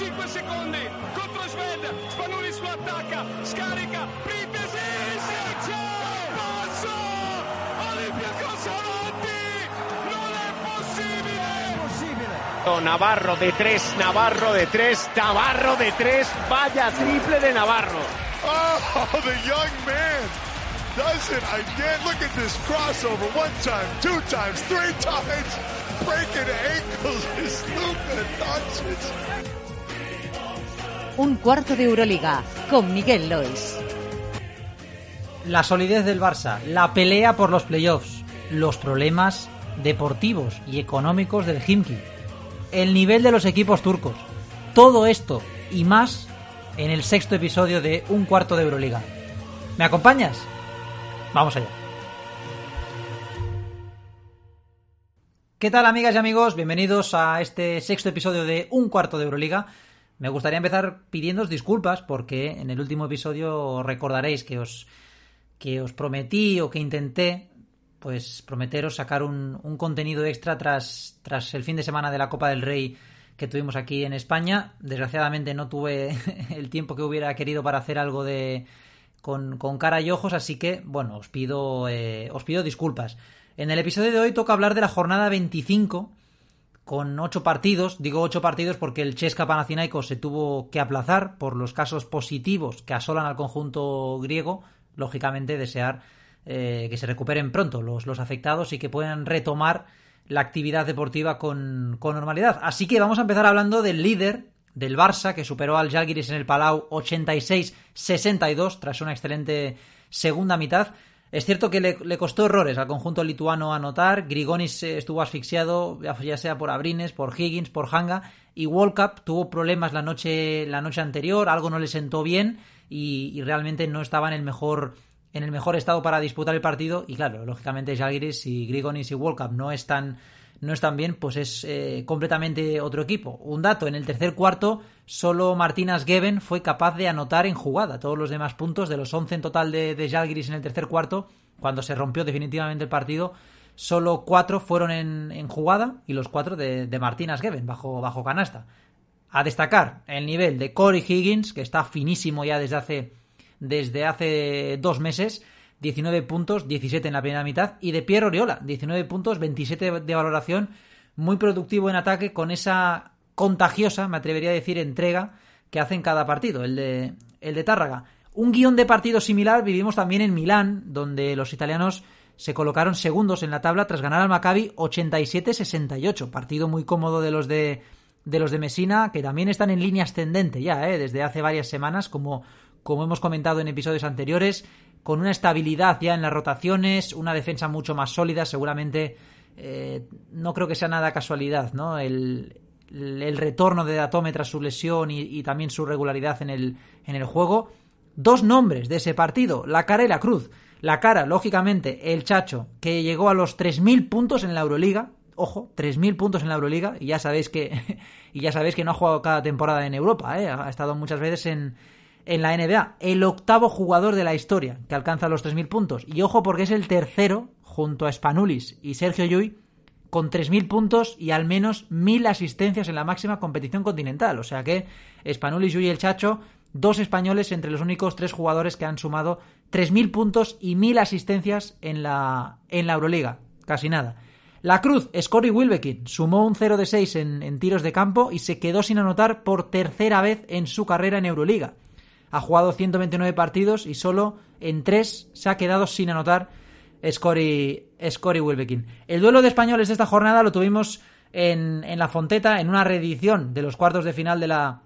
5 secondi contro Sved, Spanulis lo attacca, scarica, Printesi, ciao, passo, Olympiacos avanti, non è possibile! Navarro de tres, Navarro de tres, Navarro de tres, vaya triple de Navarro. Oh, the young man does it again. Look at this crossover. One time, two times, three times. Breaking ankles is Luka Doncic. Un cuarto de Euroliga con Miguel Lois. La solidez del Barça, la pelea por los playoffs, los problemas deportivos y económicos del Himki, el nivel de los equipos turcos, todo esto y más en el sexto episodio de Un cuarto de Euroliga. ¿Me acompañas? Vamos allá. ¿Qué tal amigas y amigos? Bienvenidos a este sexto episodio de Un cuarto de Euroliga. Me gustaría empezar pidiéndoos disculpas porque en el último episodio recordaréis que os, que os prometí o que intenté pues prometeros sacar un, un contenido extra tras, tras el fin de semana de la Copa del Rey que tuvimos aquí en España. Desgraciadamente no tuve el tiempo que hubiera querido para hacer algo de con, con cara y ojos, así que bueno, os pido, eh, os pido disculpas. En el episodio de hoy toca hablar de la jornada 25 con ocho partidos. Digo ocho partidos porque el Chesca Panathinaikos se tuvo que aplazar por los casos positivos que asolan al conjunto griego. Lógicamente desear eh, que se recuperen pronto los, los afectados y que puedan retomar la actividad deportiva con, con, normalidad. Así que vamos a empezar hablando del líder del Barça, que superó al Žalgiris en el Palau 86-62 tras una excelente segunda mitad. Es cierto que le, costó errores al conjunto lituano anotar. Grigonis estuvo asfixiado, ya sea por Abrines, por Higgins, por Hanga. Y World tuvo problemas la noche, la noche anterior, algo no le sentó bien y, realmente no estaba en el mejor en el mejor estado para disputar el partido y claro, lógicamente Žalgiris y Grigonis y World no están no están bien, pues es eh, completamente otro equipo. Un dato, en el tercer cuarto solo Martínez Geben fue capaz de anotar en jugada todos los demás puntos de los 11 en total de, de en el tercer cuarto, cuando se rompió definitivamente el partido, solo cuatro fueron en, en jugada y los cuatro de, de Martínez Geben bajo, bajo canasta. A destacar el nivel de Corey Higgins, que está finísimo ya desde hace desde hace dos meses, 19 puntos, 17 en la primera mitad, y de Pierre Oriola, 19 puntos, 27 de valoración, muy productivo en ataque con esa contagiosa, me atrevería a decir, entrega que hace en cada partido, el de, el de Tárraga. Un guion de partido similar vivimos también en Milán, donde los italianos se colocaron segundos en la tabla tras ganar al Maccabi 87-68, partido muy cómodo de los de de los de Messina, que también están en línea ascendente ya, ¿eh? desde hace varias semanas, como, como hemos comentado en episodios anteriores, con una estabilidad ya en las rotaciones, una defensa mucho más sólida, seguramente eh, no creo que sea nada casualidad, ¿no? El, el retorno de Datome tras su lesión y, también su regularidad en el, en el juego. Dos nombres de ese partido, la cara y la cruz. La cara, lógicamente, el Chacho, que llegó a los 3.000 puntos en la Euroliga, ojo, 3.000 puntos en la Euroliga y ya sabéis que y ya sabéis que no ha jugado cada temporada en Europa, ¿eh? ha estado muchas veces en, en la NBA. El octavo jugador de la historia que alcanza los 3.000 puntos. Y ojo porque es el tercero, junto a Spanulis y Sergio Llull, con 3.000 puntos y al menos 1.000 asistencias en la máxima competición continental. O sea que Spanulis, Llull y el Chacho, dos españoles entre los únicos tres jugadores que han sumado 3.000 puntos y 1.000 asistencias en la, en la Euroliga. Casi nada. La Cruz, Scotty Wilbekin, sumó un 0 de 6 en, en, tiros de campo y se quedó sin anotar por tercera vez en su carrera en Euroliga. Ha jugado 129 partidos y solo en 3 se ha quedado sin anotar Scotty, Scotty Wilbekin. El duelo de españoles de esta jornada lo tuvimos en, en, la Fonteta, en una reedición de los cuartos de final de la,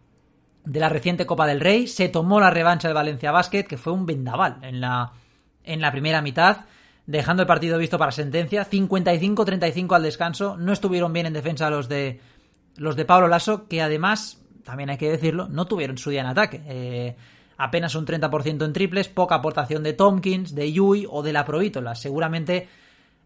de la reciente Copa del Rey. Se tomó la revancha de Valencia Basket, que fue un vendaval en la, en la primera mitad dejando el partido visto para sentencia. 55-35 al descanso. No estuvieron bien en defensa los de los de Pablo Lasso, que además, también hay que decirlo, no tuvieron su día en ataque. Eh, apenas un 30% en triples, poca aportación de Tompkins, de Yui o de la Provítola. Seguramente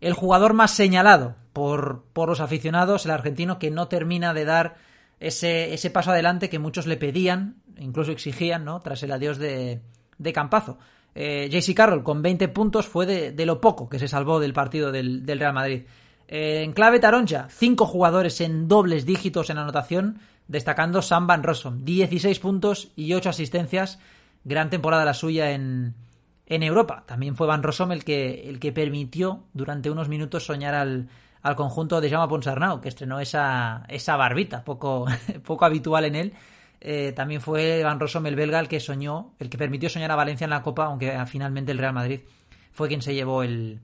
el jugador más señalado por, por los aficionados, el argentino, que no termina de dar ese, ese paso adelante que muchos le pedían, incluso exigían, ¿no? Tras el adiós de, de Campazo. Eh, JC Carroll con 20 puntos fue de, lo poco que se salvó del partido del, del Real Madrid. Eh, en clave Taronja, cinco jugadores en dobles dígitos en anotación, destacando Sam Van Rossum, 16 puntos y 8 asistencias, gran temporada la suya en, en Europa. También fue Van Rossum el que, el que permitió durante unos minutos soñar al, al conjunto de Jaume Ponsarnau, que estrenó esa, esa barbita, poco, poco habitual en él. Eh, también fue Van Rossum el belga el que soñó, el que permitió soñar a Valencia en la Copa, aunque finalmente el Real Madrid fue quien se llevó el,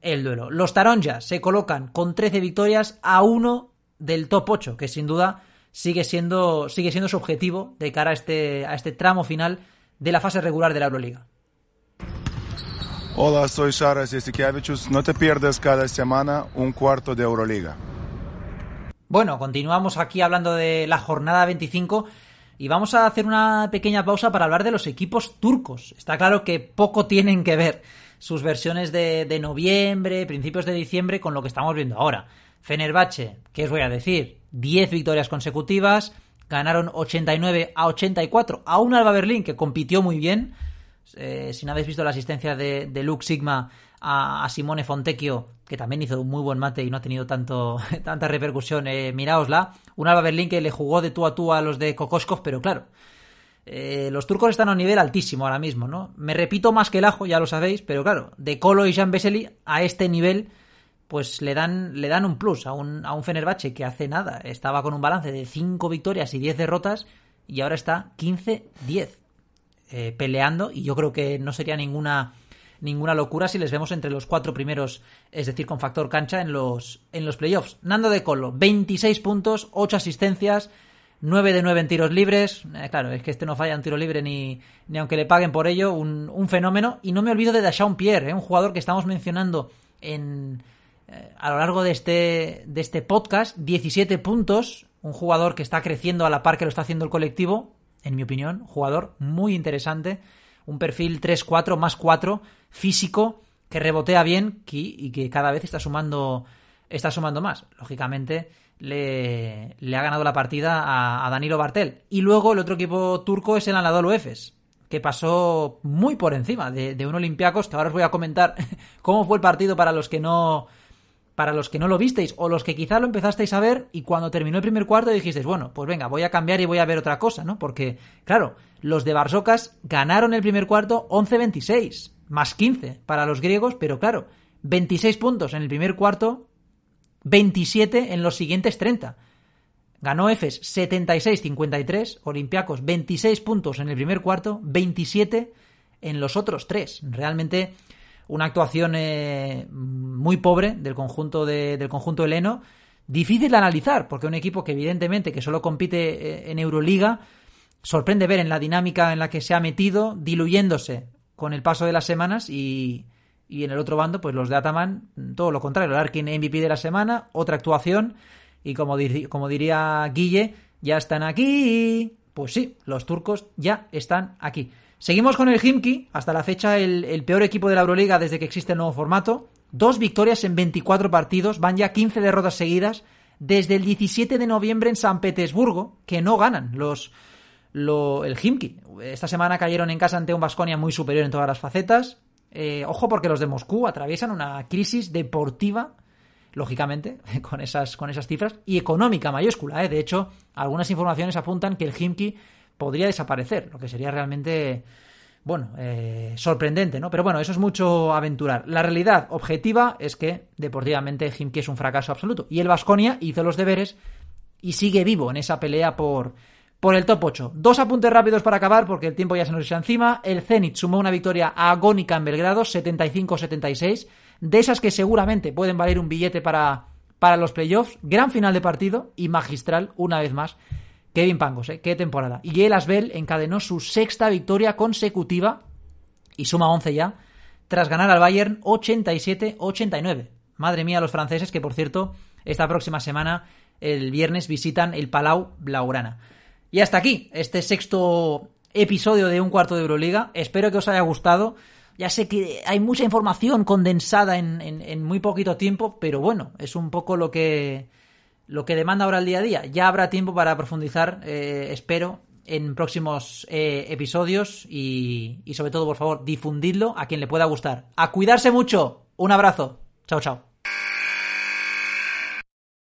el duelo. Los Taronjas se colocan con 13 victorias a uno del top 8, que sin duda sigue siendo, sigue siendo su objetivo de cara a este, a este tramo final de la fase regular de la Euroliga. Hola, soy Sharas Yesikevichus. No te pierdas cada semana un cuarto de Euroliga. Bueno, continuamos aquí hablando de la jornada 25 y vamos a hacer una pequeña pausa para hablar de los equipos turcos. Está claro que poco tienen que ver sus versiones de, de noviembre, principios de diciembre con lo que estamos viendo ahora. Fenerbahce, ¿qué os voy a decir? 10 victorias consecutivas, ganaron 89 a 84 a un Alba Berlín que compitió muy bien. Eh, si no habéis visto la asistencia de, Luke Sigma a, a, Simone Fontecchio, que también hizo un muy buen mate y no ha tenido tanto, tanta repercusión, eh, miraosla. Un Alba Berlín que le jugó de tú a tú a los de Kokoskov, pero claro, eh, los turcos están a un nivel altísimo ahora mismo, ¿no? Me repito más que el ajo, ya lo sabéis, pero claro, de Colo y Jean Vesely a este nivel pues le dan, le dan un plus a un, a un Fenerbahce que hace nada. Estaba con un balance de 5 victorias y 10 derrotas y ahora está 15-10 eh, peleando y yo creo que no sería ninguna ninguna locura si les vemos entre los cuatro primeros, es decir, con factor cancha en los, en los playoffs. Nando de Colo, 26 puntos, 8 asistencias, 9 de 9 en tiros libres. Eh, claro, es que este no falla en tiro libre ni, ni aunque le paguen por ello, un, un fenómeno. Y no me olvido de Dashaun Pierre, eh, un jugador que estamos mencionando en, a lo largo de este, de este podcast, 17 puntos, un jugador que está creciendo a la par que lo está haciendo el colectivo, en mi opinión, jugador muy interesante, un perfil 3-4 más 4, físico, que rebotea bien y que cada vez está sumando, está sumando más. Lógicamente, le, ha ganado la partida a, a, Danilo Bartel. Y luego el otro equipo turco es el Anadolu Efes, que pasó muy por encima de, de un Olympiacos, que ahora os voy a comentar cómo fue el partido para los que no para los que no lo visteis o los que quizá lo empezasteis a ver y cuando terminó el primer cuarto dijisteis, bueno, pues venga, voy a cambiar y voy a ver otra cosa, ¿no? Porque, claro, los de Barsocas ganaron el primer cuarto 11-26, más 15 para los griegos, pero claro, 26 puntos en el primer cuarto, 27 en los siguientes 30. Ganó Efes 76-53, Olympiacos 26 puntos en el primer cuarto, 27 en los otros 3. Realmente una actuación eh, muy pobre del conjunto de, del conjunto heleno, difícil de analizar, porque un equipo que evidentemente que solo compite eh, en Euroliga, sorprende ver en la dinámica en la que se ha metido, diluyéndose con el paso de las semanas y, y en el otro bando, pues los de Ataman, todo lo contrario, el Arkin MVP de la semana, otra actuación, y como, como diría Guille, ya están aquí. Pues sí, los turcos ya están aquí. Seguimos con el Himki, hasta la fecha el, peor equipo de la Euroliga desde que existe el nuevo formato. Dos victorias en 24 partidos, van ya 15 derrotas seguidas desde el 17 de noviembre en San Petersburgo, que no ganan los lo, el Himki. Esta semana cayeron en casa ante un Vasconia muy superior en todas las facetas. Eh, ojo porque los de Moscú atraviesan una crisis deportiva, lógicamente, con esas, con esas cifras, y económica mayúscula. Eh. De hecho, algunas informaciones apuntan que el Himki podría desaparecer, lo que sería realmente, bueno, eh, sorprendente, ¿no? Pero bueno, eso es mucho aventurar. La realidad objetiva es que deportivamente Himki es un fracaso absoluto. Y el Vasconia hizo los deberes y sigue vivo en esa pelea por, por el top 8. Dos apuntes rápidos para acabar porque el tiempo ya se nos echa encima. El Zenit sumó una victoria agónica en Belgrado, 75-76, de esas que seguramente pueden valer un billete para, para los playoffs. Gran final de partido y magistral una vez más Kevin Pangos, ¿eh? Qué temporada. Y el Asbel encadenó su sexta victoria consecutiva y suma 11 ya, tras ganar al Bayern 87-89. Madre mía, los franceses que, por cierto, esta próxima semana, el viernes, visitan el Palau Blaugrana. Y hasta aquí, este sexto episodio de Un Cuarto de Euroliga. Espero que os haya gustado. Ya sé que hay mucha información condensada en, en, en muy poquito tiempo, pero bueno, es un poco lo que lo que demanda ahora el día a día. Ya habrá tiempo para profundizar, eh, espero, en próximos eh, episodios y, y sobre todo, por favor, difundidlo a quien le pueda gustar. A cuidarse mucho. Un abrazo. Chao, chao.